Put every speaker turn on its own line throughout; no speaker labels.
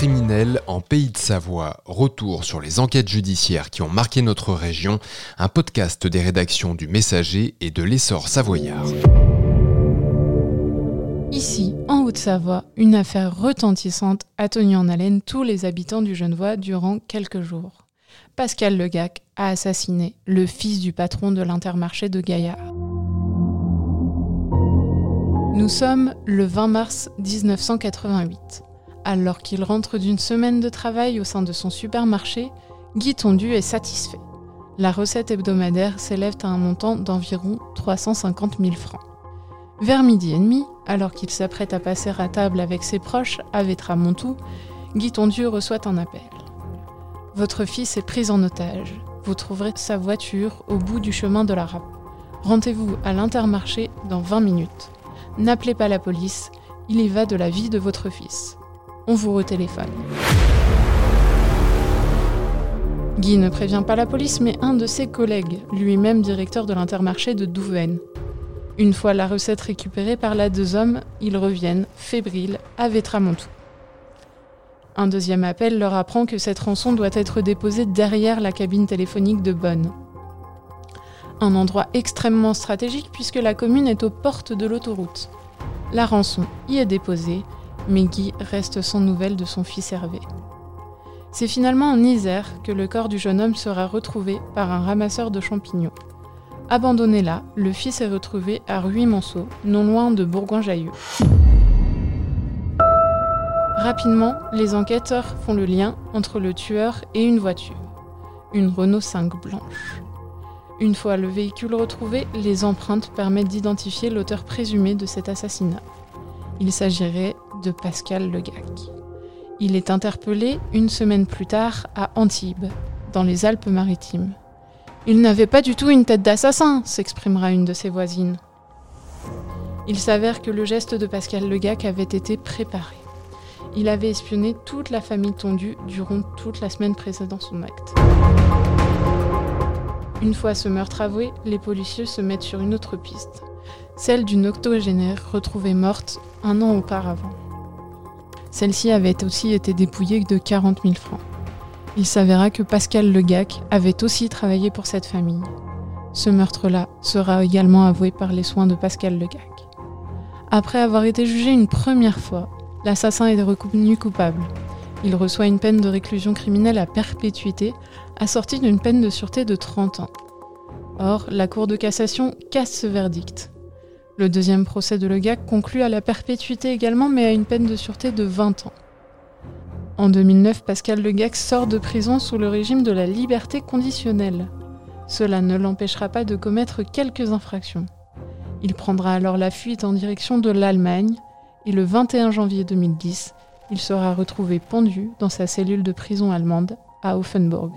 criminelle en Pays de Savoie, retour sur les enquêtes judiciaires qui ont marqué notre région, un podcast des rédactions du Messager et de l'Essor savoyard.
Ici, en Haute-Savoie, une affaire retentissante a tenu en haleine tous les habitants du Genevois durant quelques jours. Pascal Legac a assassiné le fils du patron de l'intermarché de Gaillard. Nous sommes le 20 mars 1988. Alors qu'il rentre d'une semaine de travail au sein de son supermarché, Guy Tondu est satisfait. La recette hebdomadaire s'élève à un montant d'environ 350 000 francs. Vers midi et demi, alors qu'il s'apprête à passer à table avec ses proches à Vétramontou, Guy Tondu reçoit un appel. Votre fils est pris en otage. Vous trouverez sa voiture au bout du chemin de la râpe. Rendez-vous à l'intermarché dans 20 minutes. N'appelez pas la police, il y va de la vie de votre fils on vous retéléphone. Guy ne prévient pas la police, mais un de ses collègues, lui-même directeur de l'intermarché de Douven. Une fois la recette récupérée par la deux hommes, ils reviennent, fébriles, à Vétramontou. Un deuxième appel leur apprend que cette rançon doit être déposée derrière la cabine téléphonique de Bonn. Un endroit extrêmement stratégique puisque la commune est aux portes de l'autoroute. La rançon y est déposée mais Guy reste sans nouvelles de son fils Hervé. C'est finalement en Isère que le corps du jeune homme sera retrouvé par un ramasseur de champignons. Abandonné là, le fils est retrouvé à Ruy-Monceau, non loin de Bourgoin-Jallieu. Rapidement, les enquêteurs font le lien entre le tueur et une voiture, une Renault 5 blanche. Une fois le véhicule retrouvé, les empreintes permettent d'identifier l'auteur présumé de cet assassinat. Il s'agirait de Pascal Legac. Il est interpellé une semaine plus tard à Antibes, dans les Alpes-Maritimes. Il n'avait pas du tout une tête d'assassin, s'exprimera une de ses voisines. Il s'avère que le geste de Pascal Legac avait été préparé. Il avait espionné toute la famille tondue durant toute la semaine précédant son acte. Une fois ce meurtre avoué, les policiers se mettent sur une autre piste, celle d'une octogénaire retrouvée morte un an auparavant. Celle-ci avait aussi été dépouillée de 40 000 francs. Il s'avéra que Pascal Legac avait aussi travaillé pour cette famille. Ce meurtre-là sera également avoué par les soins de Pascal Legac. Après avoir été jugé une première fois, l'assassin est reconnu coupable. Il reçoit une peine de réclusion criminelle à perpétuité, assortie d'une peine de sûreté de 30 ans. Or, la Cour de cassation casse ce verdict. Le deuxième procès de Legac conclut à la perpétuité également, mais à une peine de sûreté de 20 ans. En 2009, Pascal Legac sort de prison sous le régime de la liberté conditionnelle. Cela ne l'empêchera pas de commettre quelques infractions. Il prendra alors la fuite en direction de l'Allemagne et le 21 janvier 2010, il sera retrouvé pendu dans sa cellule de prison allemande à Offenburg.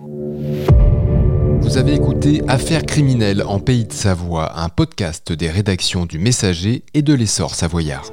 Vous avez écouté Affaires criminelles en Pays de Savoie, un podcast des rédactions du Messager et de l'Essor savoyard.